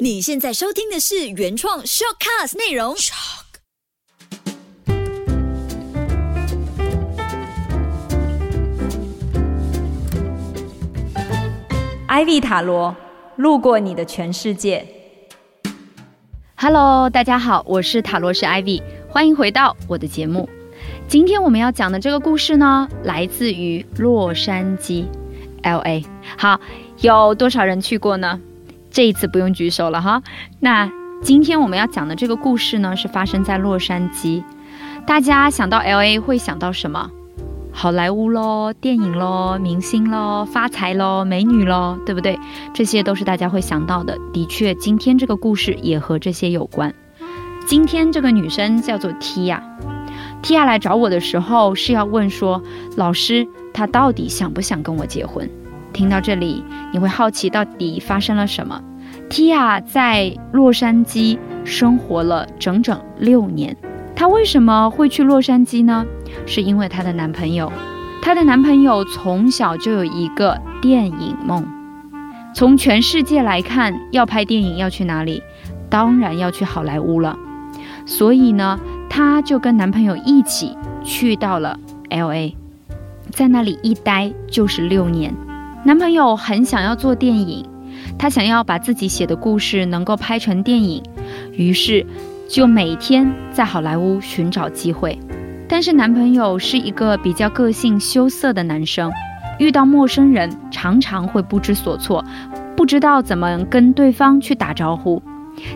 你现在收听的是原创 shortcast 内容。Ivy 塔罗路过你的全世界。Hello，大家好，我是塔罗师 Ivy，欢迎回到我的节目。今天我们要讲的这个故事呢，来自于洛杉矶，LA。好，有多少人去过呢？这一次不用举手了哈。那今天我们要讲的这个故事呢，是发生在洛杉矶。大家想到 LA 会想到什么？好莱坞喽，电影喽，明星喽，发财喽，美女喽，对不对？这些都是大家会想到的。的确，今天这个故事也和这些有关。今天这个女生叫做 Tia。Tia 来找我的时候是要问说，老师，她到底想不想跟我结婚？听到这里，你会好奇到底发生了什么？Tia 在洛杉矶生活了整整六年。她为什么会去洛杉矶呢？是因为她的男朋友。她的男朋友从小就有一个电影梦。从全世界来看，要拍电影要去哪里？当然要去好莱坞了。所以呢，她就跟男朋友一起去到了 L.A.，在那里一待就是六年。男朋友很想要做电影，他想要把自己写的故事能够拍成电影，于是就每天在好莱坞寻找机会。但是男朋友是一个比较个性羞涩的男生，遇到陌生人常常会不知所措，不知道怎么跟对方去打招呼。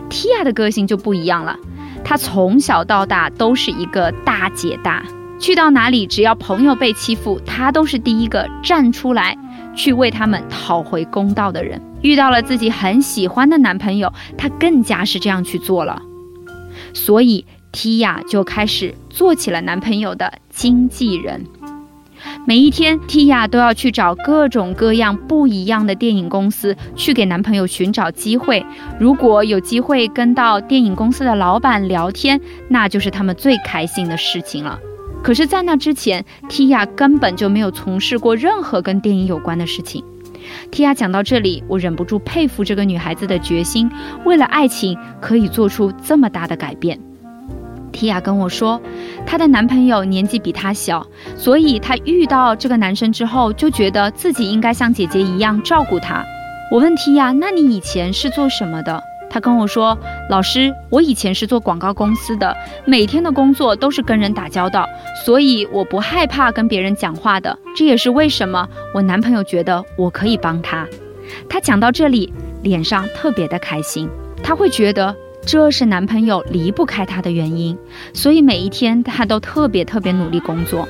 Tia 的个性就不一样了，她从小到大都是一个大姐大，去到哪里只要朋友被欺负，她都是第一个站出来去为他们讨回公道的人。遇到了自己很喜欢的男朋友，她更加是这样去做了。所以 Tia 就开始做起了男朋友的经纪人。每一天，Tia 都要去找各种各样不一样的电影公司，去给男朋友寻找机会。如果有机会跟到电影公司的老板聊天，那就是他们最开心的事情了。可是，在那之前，Tia 根本就没有从事过任何跟电影有关的事情。Tia 讲到这里，我忍不住佩服这个女孩子的决心，为了爱情可以做出这么大的改变。Tia 跟我说，她的男朋友年纪比她小，所以她遇到这个男生之后，就觉得自己应该像姐姐一样照顾他。我问 Tia，那你以前是做什么的？她跟我说，老师，我以前是做广告公司的，每天的工作都是跟人打交道，所以我不害怕跟别人讲话的。这也是为什么我男朋友觉得我可以帮他。他讲到这里，脸上特别的开心，他会觉得。这是男朋友离不开她的原因，所以每一天她都特别特别努力工作。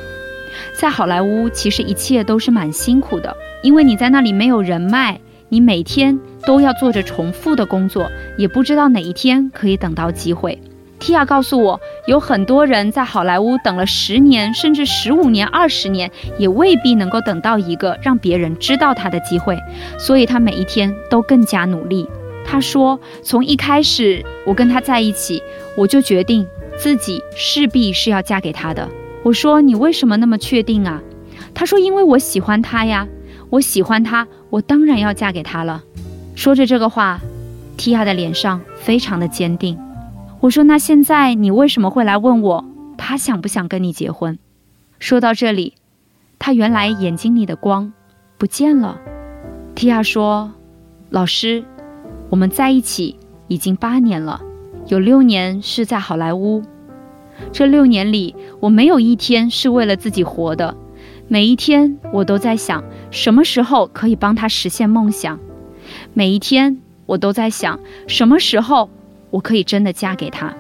在好莱坞，其实一切都是蛮辛苦的，因为你在那里没有人脉，你每天都要做着重复的工作，也不知道哪一天可以等到机会。提亚告诉我，有很多人在好莱坞等了十年，甚至十五年、二十年，也未必能够等到一个让别人知道他的机会，所以他每一天都更加努力。他说：“从一开始我跟他在一起，我就决定自己势必是要嫁给他的。”我说：“你为什么那么确定啊？”他说：“因为我喜欢他呀，我喜欢他，我当然要嫁给他了。”说着这个话提亚的脸上非常的坚定。我说：“那现在你为什么会来问我，他想不想跟你结婚？”说到这里，他原来眼睛里的光不见了。提亚说：“老师。”我们在一起已经八年了，有六年是在好莱坞。这六年里，我没有一天是为了自己活的，每一天我都在想什么时候可以帮他实现梦想。每一天我都在想什么时候我可以真的嫁给他。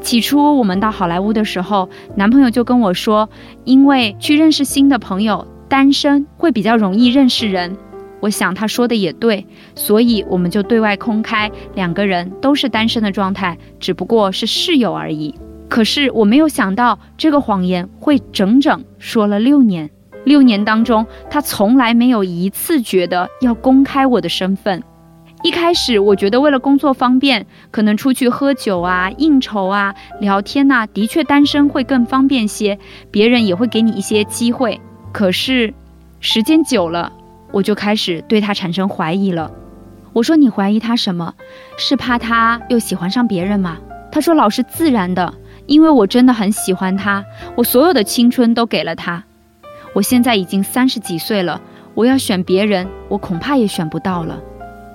起初我们到好莱坞的时候，男朋友就跟我说，因为去认识新的朋友，单身会比较容易认识人。我想他说的也对，所以我们就对外公开，两个人都是单身的状态，只不过是室友而已。可是我没有想到，这个谎言会整整说了六年。六年当中，他从来没有一次觉得要公开我的身份。一开始我觉得为了工作方便，可能出去喝酒啊、应酬啊、聊天呐、的确单身会更方便些，别人也会给你一些机会。可是时间久了，我就开始对他产生怀疑了。我说你怀疑他什么？是怕他又喜欢上别人吗？他说老师自然的，因为我真的很喜欢他，我所有的青春都给了他。我现在已经三十几岁了，我要选别人，我恐怕也选不到了。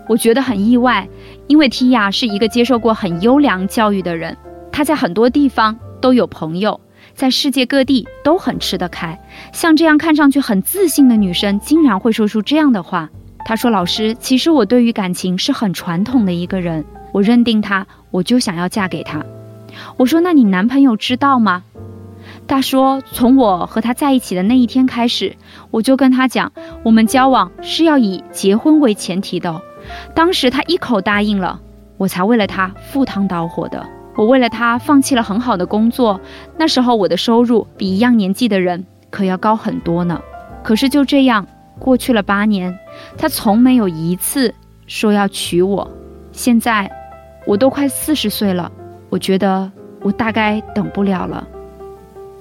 我觉得很意外，因为提亚是一个接受过很优良教育的人，他在很多地方都有朋友，在世界各地都很吃得开。像这样看上去很自信的女生，竟然会说出这样的话。她说：“老师，其实我对于感情是很传统的一个人，我认定他，我就想要嫁给他。”我说：“那你男朋友知道吗？”他说：“从我和他在一起的那一天开始，我就跟他讲，我们交往是要以结婚为前提的。当时他一口答应了，我才为了他赴汤蹈火的。我为了他放弃了很好的工作，那时候我的收入比一样年纪的人可要高很多呢。可是就这样过去了八年。”他从没有一次说要娶我，现在我都快四十岁了，我觉得我大概等不了了。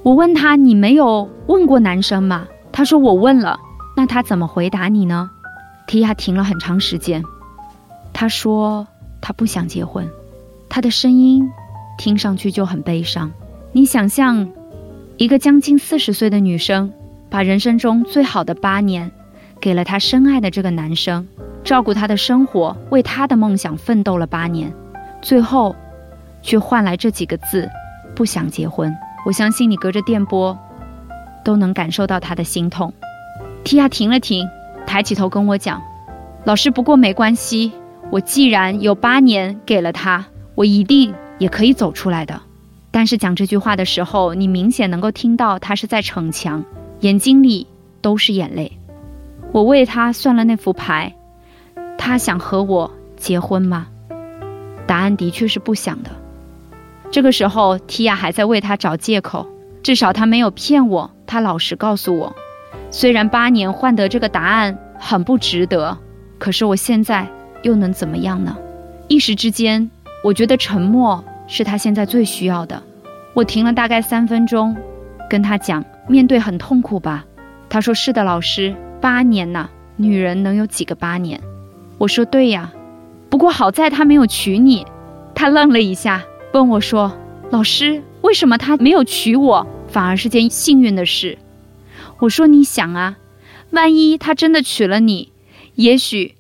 我问他：“你没有问过男生吗？”他说：“我问了。”那他怎么回答你呢？提亚停了很长时间，他说他不想结婚，他的声音听上去就很悲伤。你想象一个将近四十岁的女生，把人生中最好的八年。给了她深爱的这个男生，照顾他的生活，为他的梦想奋斗了八年，最后，却换来这几个字：不想结婚。我相信你隔着电波，都能感受到他的心痛。提亚停了停，抬起头跟我讲：“老师，不过没关系，我既然有八年给了他，我一定也可以走出来的。”但是讲这句话的时候，你明显能够听到他是在逞强，眼睛里都是眼泪。我为他算了那副牌，他想和我结婚吗？答案的确是不想的。这个时候，提亚还在为他找借口，至少他没有骗我，他老实告诉我。虽然八年换得这个答案很不值得，可是我现在又能怎么样呢？一时之间，我觉得沉默是他现在最需要的。我停了大概三分钟，跟他讲：面对很痛苦吧？他说：是的，老师。八年呐，女人能有几个八年？我说对呀，不过好在他没有娶你。他愣了一下，问我说：“老师，为什么他没有娶我，反而是件幸运的事？”我说：“你想啊，万一他真的娶了你，也许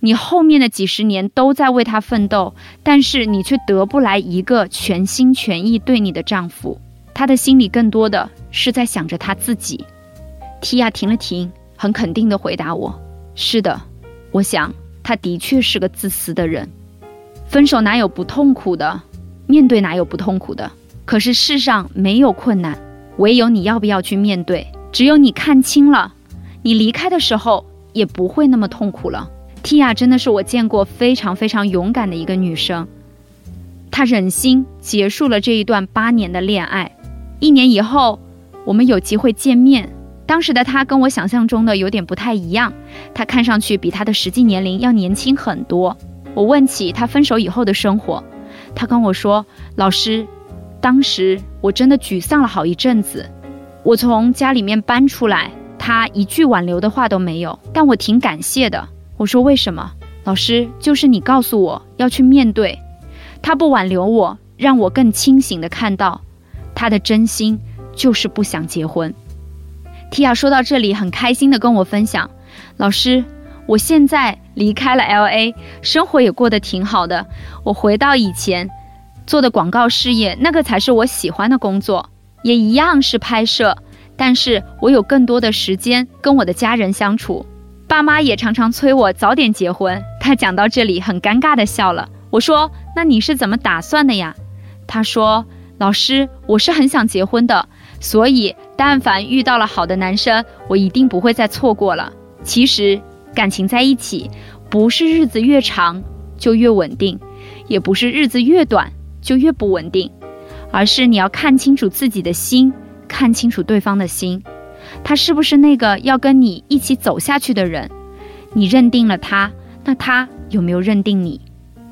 你后面的几十年都在为他奋斗，但是你却得不来一个全心全意对你的丈夫。他的心里更多的是在想着他自己。”提亚停了停。很肯定地回答我：“是的，我想他的确是个自私的人。分手哪有不痛苦的？面对哪有不痛苦的？可是世上没有困难，唯有你要不要去面对。只有你看清了，你离开的时候也不会那么痛苦了。Tia 真的是我见过非常非常勇敢的一个女生，她忍心结束了这一段八年的恋爱。一年以后，我们有机会见面。”当时的她跟我想象中的有点不太一样，她看上去比她的实际年龄要年轻很多。我问起她分手以后的生活，他跟我说：“老师，当时我真的沮丧了好一阵子。我从家里面搬出来，他一句挽留的话都没有，但我挺感谢的。”我说：“为什么？”老师，就是你告诉我要去面对，他不挽留我，让我更清醒的看到，他的真心就是不想结婚。提亚说到这里，很开心的跟我分享：“老师，我现在离开了 L.A，生活也过得挺好的。我回到以前做的广告事业，那个才是我喜欢的工作，也一样是拍摄。但是我有更多的时间跟我的家人相处。爸妈也常常催我早点结婚。”他讲到这里，很尴尬的笑了。我说：“那你是怎么打算的呀？”他说：“老师，我是很想结婚的。”所以，但凡遇到了好的男生，我一定不会再错过了。其实，感情在一起，不是日子越长就越稳定，也不是日子越短就越不稳定，而是你要看清楚自己的心，看清楚对方的心，他是不是那个要跟你一起走下去的人？你认定了他，那他有没有认定你？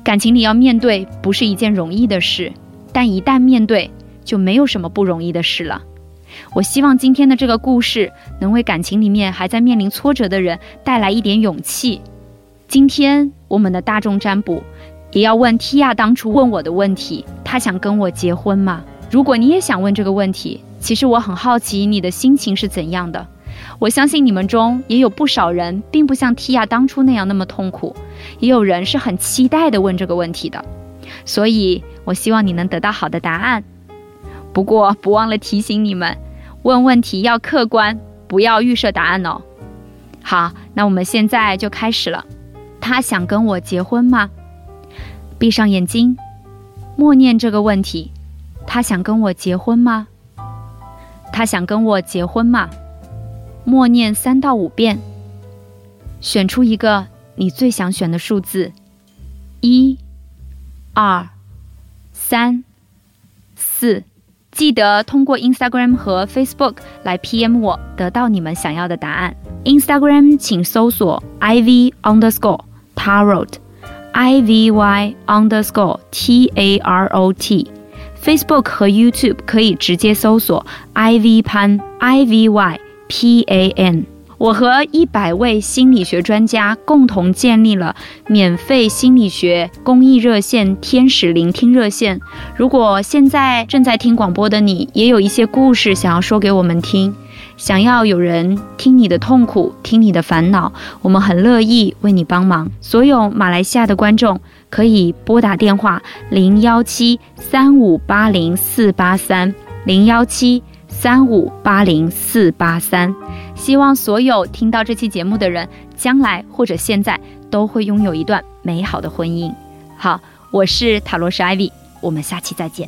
感情里要面对，不是一件容易的事，但一旦面对，就没有什么不容易的事了。我希望今天的这个故事能为感情里面还在面临挫折的人带来一点勇气。今天我们的大众占卜也要问 Tia 当初问我的问题：她想跟我结婚吗？如果你也想问这个问题，其实我很好奇你的心情是怎样的。我相信你们中也有不少人并不像 Tia 当初那样那么痛苦，也有人是很期待的问这个问题的。所以，我希望你能得到好的答案。不过，不忘了提醒你们，问问题要客观，不要预设答案哦。好，那我们现在就开始了。他想跟我结婚吗？闭上眼睛，默念这个问题：他想跟我结婚吗？他想跟我结婚吗？默念三到五遍，选出一个你最想选的数字：一。二、三、四，记得通过 Instagram 和 Facebook 来 PM 我，得到你们想要的答案。Instagram 请搜索 iv underscore tarot，i v y underscore t a r o t。Facebook 和 YouTube 可以直接搜索 IvyPAN，IvyPAN。我和一百位心理学专家共同建立了免费心理学公益热线“天使聆听热线”。如果现在正在听广播的你，也有一些故事想要说给我们听，想要有人听你的痛苦、听你的烦恼，我们很乐意为你帮忙。所有马来西亚的观众可以拨打电话零幺七三五八零四八三零幺七三五八零四八三。希望所有听到这期节目的人，将来或者现在都会拥有一段美好的婚姻。好，我是塔罗斯艾薇，我们下期再见。